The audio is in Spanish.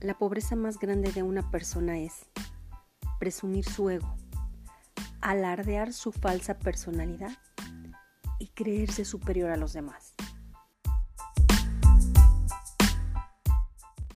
La pobreza más grande de una persona es presumir su ego, alardear su falsa personalidad y creerse superior a los demás.